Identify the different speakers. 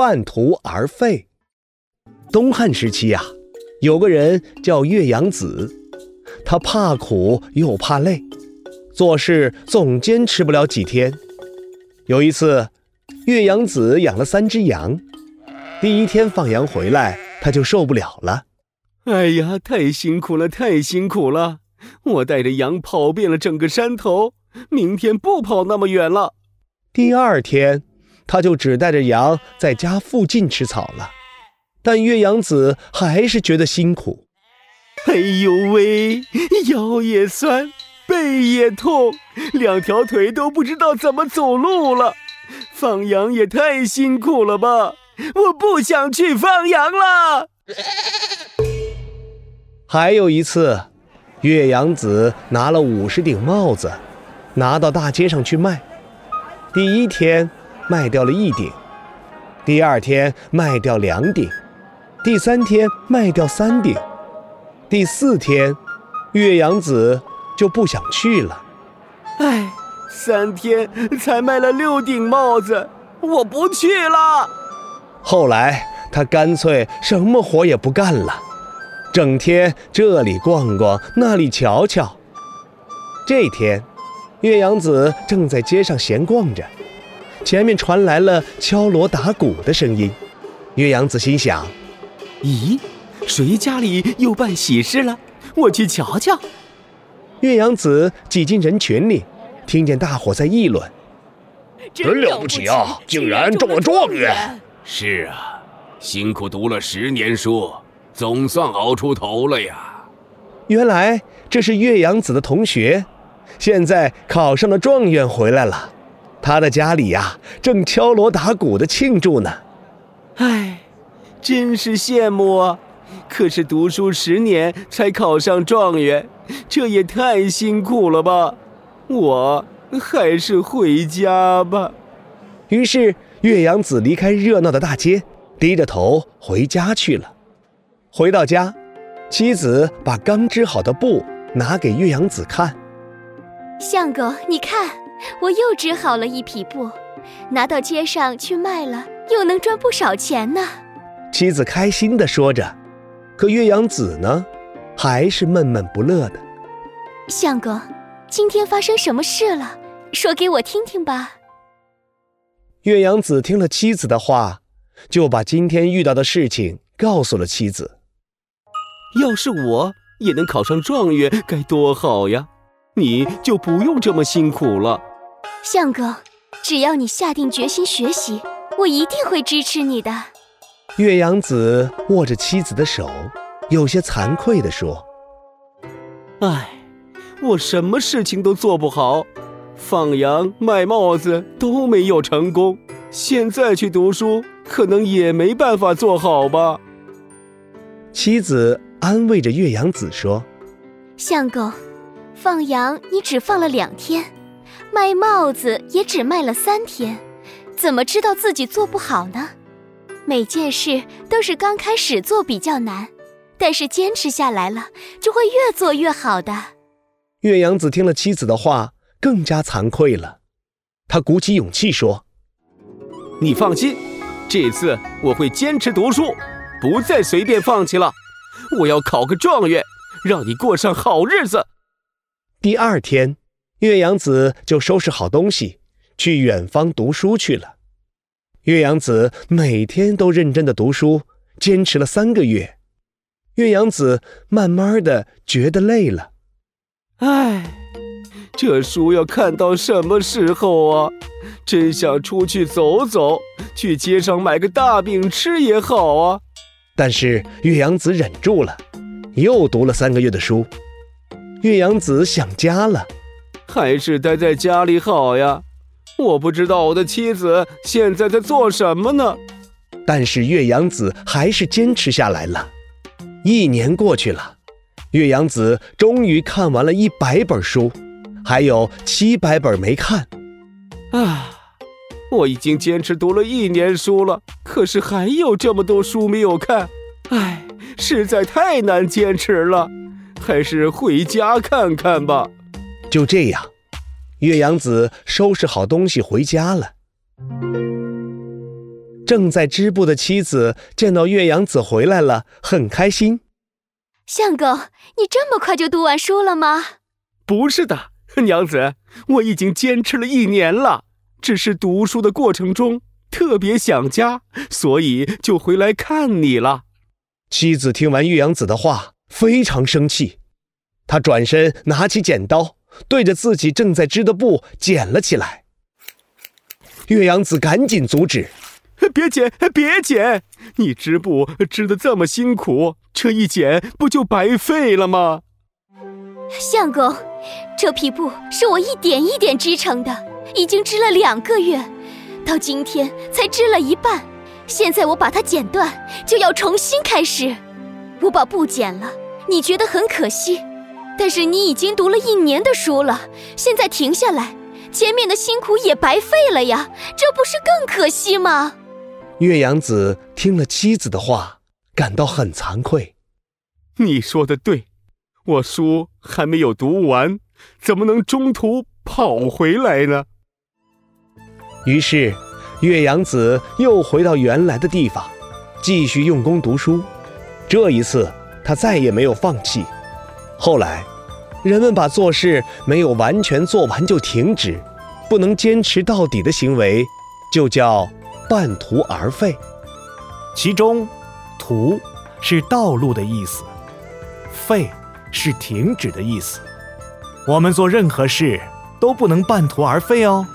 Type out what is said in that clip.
Speaker 1: 半途而废。东汉时期呀，有个人叫岳阳子，他怕苦又怕累，做事总坚持不了几天。有一次，岳阳子养了三只羊，第一天放羊回来，他就受不了了。
Speaker 2: 哎呀，太辛苦了，太辛苦了！我带着羊跑遍了整个山头，明天不跑那么远了。
Speaker 1: 第二天，他就只带着羊在家附近吃草了。但岳阳子还是觉得辛苦。
Speaker 2: 哎呦喂，腰也酸，背也痛，两条腿都不知道怎么走路了。放羊也太辛苦了吧！我不想去放羊了。
Speaker 1: 还有一次，岳阳子拿了五十顶帽子，拿到大街上去卖。第一天卖掉了一顶，第二天卖掉两顶，第三天卖掉三顶，第四天，岳阳子就不想去了。
Speaker 2: 唉，三天才卖了六顶帽子，我不去了。
Speaker 1: 后来他干脆什么活也不干了。整天这里逛逛，那里瞧瞧。这天，岳阳子正在街上闲逛着，前面传来了敲锣打鼓的声音。岳阳子心想：“
Speaker 2: 咦，谁家里又办喜事了？我去瞧瞧。”
Speaker 1: 岳阳子挤进人群里，听见大伙在议论：“
Speaker 3: 真了不起啊，竟然中了状元！”“
Speaker 4: 是啊，辛苦读了十年书。”总算熬出头了呀！
Speaker 1: 原来这是岳阳子的同学，现在考上了状元回来了。他的家里呀，正敲锣打鼓的庆祝呢。
Speaker 2: 唉，真是羡慕啊！可是读书十年才考上状元，这也太辛苦了吧！我还是回家吧。
Speaker 1: 于是岳阳子离开热闹的大街，低着头回家去了。回到家，妻子把刚织好的布拿给岳阳子看。
Speaker 5: 相公，你看，我又织好了一匹布，拿到街上去卖了，又能赚不少钱呢。
Speaker 1: 妻子开心地说着，可岳阳子呢，还是闷闷不乐的。
Speaker 5: 相公，今天发生什么事了？说给我听听吧。
Speaker 1: 岳阳子听了妻子的话，就把今天遇到的事情告诉了妻子。
Speaker 2: 要是我也能考上状元，该多好呀！你就不用这么辛苦了。
Speaker 5: 相公，只要你下定决心学习，我一定会支持你的。
Speaker 1: 岳阳子握着妻子的手，有些惭愧地说：“
Speaker 2: 唉，我什么事情都做不好，放羊、卖帽子都没有成功，现在去读书，可能也没办法做好吧。”
Speaker 1: 妻子。安慰着岳阳子说：“
Speaker 5: 相公，放羊你只放了两天，卖帽子也只卖了三天，怎么知道自己做不好呢？每件事都是刚开始做比较难，但是坚持下来了，就会越做越好的。”
Speaker 1: 岳阳子听了妻子的话，更加惭愧了。他鼓起勇气说：“
Speaker 2: 你放心，这次我会坚持读书，不再随便放弃了。”我要考个状元，让你过上好日子。
Speaker 1: 第二天，岳阳子就收拾好东西，去远方读书去了。岳阳子每天都认真的读书，坚持了三个月。岳阳子慢慢的觉得累了。
Speaker 2: 唉，这书要看到什么时候啊？真想出去走走，去街上买个大饼吃也好啊。
Speaker 1: 但是岳阳子忍住了，又读了三个月的书。岳阳子想家了，
Speaker 2: 还是待在家里好呀。我不知道我的妻子现在在做什么呢。
Speaker 1: 但是岳阳子还是坚持下来了。一年过去了，岳阳子终于看完了一百本书，还有七百本没看。
Speaker 2: 啊。我已经坚持读了一年书了，可是还有这么多书没有看，唉，实在太难坚持了，还是回家看看吧。
Speaker 1: 就这样，岳阳子收拾好东西回家了。正在织布的妻子见到岳阳子回来了，很开心。
Speaker 5: 相公，你这么快就读完书了吗？
Speaker 2: 不是的，娘子，我已经坚持了一年了，只是读书的过程中特别想家，所以就回来看你了。
Speaker 1: 妻子听完岳阳子的话，非常生气，她转身拿起剪刀，对着自己正在织的布剪了起来。岳阳子赶紧阻止：“
Speaker 2: 别剪，别剪！你织布织的这么辛苦，这一剪不就白费了吗？”
Speaker 5: 相公，这匹布是我一点一点织成的，已经织了两个月，到今天才织了一半。现在我把它剪断，就要重新开始。我把布剪了，你觉得很可惜，但是你已经读了一年的书了，现在停下来。前面的辛苦也白费了呀，这不是更可惜吗？
Speaker 1: 岳阳子听了妻子的话，感到很惭愧。
Speaker 2: 你说的对，我书还没有读完，怎么能中途跑回来呢？
Speaker 1: 于是，岳阳子又回到原来的地方，继续用功读书。这一次，他再也没有放弃。后来。人们把做事没有完全做完就停止，不能坚持到底的行为，就叫半途而废。
Speaker 6: 其中，“途”是道路的意思，“废”是停止的意思。我们做任何事都不能半途而废哦。